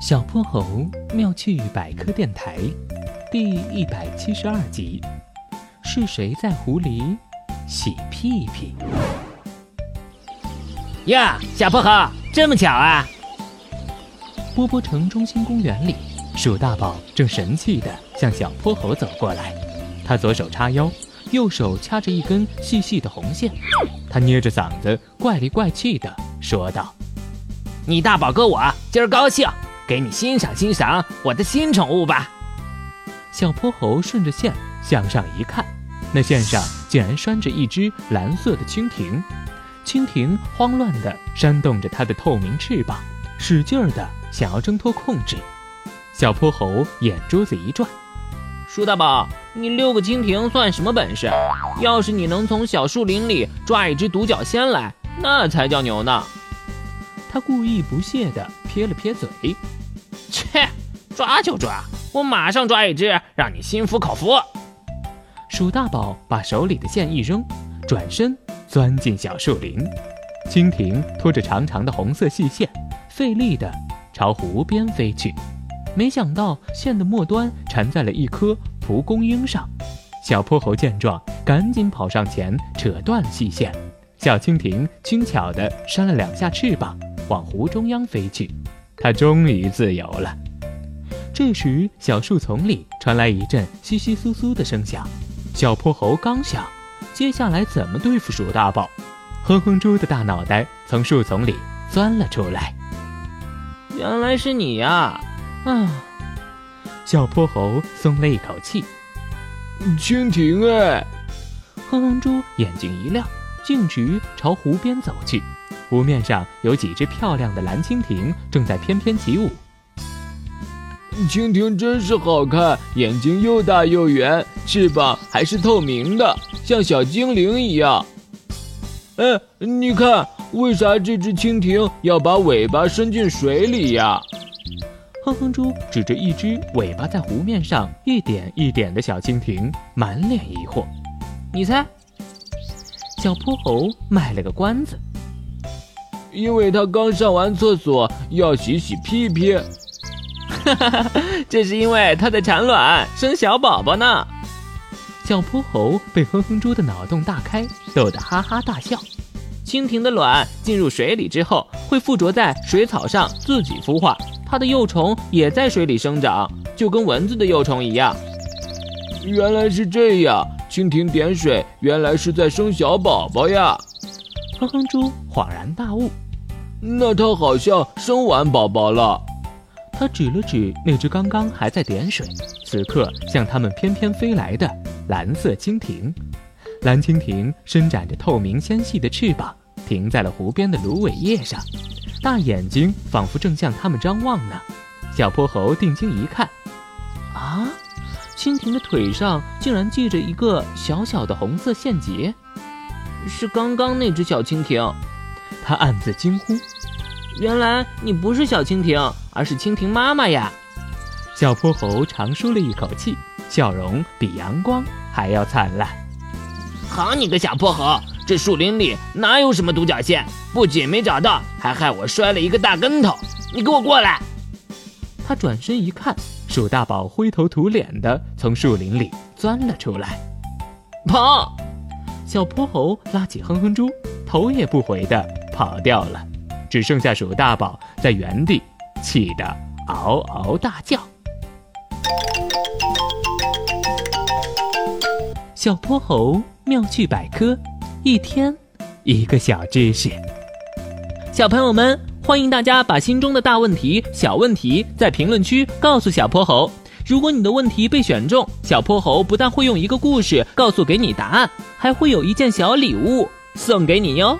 小泼猴妙趣百科电台第一百七十二集：是谁在湖里洗屁屁？呀，小泼猴，这么巧啊！波波城中心公园里，鼠大宝正神气地向小泼猴走过来。他左手叉腰，右手掐着一根细细的红线。他捏着嗓子，怪里怪气地说道：“你大宝哥，我今儿高兴。”给你欣赏欣赏我的新宠物吧。小泼猴顺着线向上一看，那线上竟然拴着一只蓝色的蜻蜓。蜻蜓慌乱地扇动着它的透明翅膀，使劲儿地想要挣脱控制。小泼猴眼珠子一转：“鼠大宝，你遛个蜻蜓算什么本事？要是你能从小树林里抓一只独角仙来，那才叫牛呢！”他故意不屑地撇了撇嘴。切，抓就抓，我马上抓一只，让你心服口服。鼠大宝把手里的线一扔，转身钻进小树林。蜻蜓拖着长长的红色细线，费力地朝湖边飞去。没想到线的末端缠在了一颗蒲公英上。小泼猴见状，赶紧跑上前扯断细线。小蜻蜓轻巧地扇了两下翅膀，往湖中央飞去。他终于自由了。这时，小树丛里传来一阵窸窸窣窣的声响。小泼猴刚想，接下来怎么对付鼠大宝，哼哼猪的大脑袋从树丛里钻了出来。原来是你呀！啊，小泼猴松了一口气。蜻蜓哎！哼哼猪眼睛一亮，径直朝湖边走去。湖面上有几只漂亮的蓝蜻蜓正在翩翩起舞。蜻蜓真是好看，眼睛又大又圆，翅膀还是透明的，像小精灵一样。哎，你看，为啥这只蜻蜓要把尾巴伸进水里呀？哼哼猪指着一只尾巴在湖面上一点一点的小蜻蜓，满脸疑惑。你猜？小泼猴卖了个关子。因为他刚上完厕所，要洗洗屁屁。哈哈哈，这是因为他在产卵生小宝宝呢。小泼猴被哼哼猪的脑洞大开，逗得哈哈大笑。蜻蜓的卵进入水里之后，会附着在水草上自己孵化，它的幼虫也在水里生长，就跟蚊子的幼虫一样。原来是这样，蜻蜓点水，原来是在生小宝宝呀。哼哼猪恍然大悟，那它好像生完宝宝了。他指了指那只刚刚还在点水，此刻向他们翩翩飞来的蓝色蜻蜓。蓝蜻蜓伸展着透明纤细的翅膀，停在了湖边的芦苇叶上，大眼睛仿佛正向他们张望呢。小泼猴定睛一看，啊，蜻蜓的腿上竟然系着一个小小的红色线结。是刚刚那只小蜻蜓，他暗自惊呼：“原来你不是小蜻蜓，而是蜻蜓妈妈呀！”小泼猴长舒了一口气，笑容比阳光还要灿烂。好你个小泼猴，这树林里哪有什么独角仙？不仅没找到，还害我摔了一个大跟头！你给我过来！他转身一看，鼠大宝灰头土脸的从树林里钻了出来，跑！小泼猴拉起哼哼猪，头也不回地跑掉了，只剩下鼠大宝在原地气得嗷嗷大叫。小泼猴妙趣百科，一天一个小知识。小朋友们，欢迎大家把心中的大问题、小问题在评论区告诉小泼猴。如果你的问题被选中，小泼猴不但会用一个故事告诉给你答案，还会有一件小礼物送给你哟。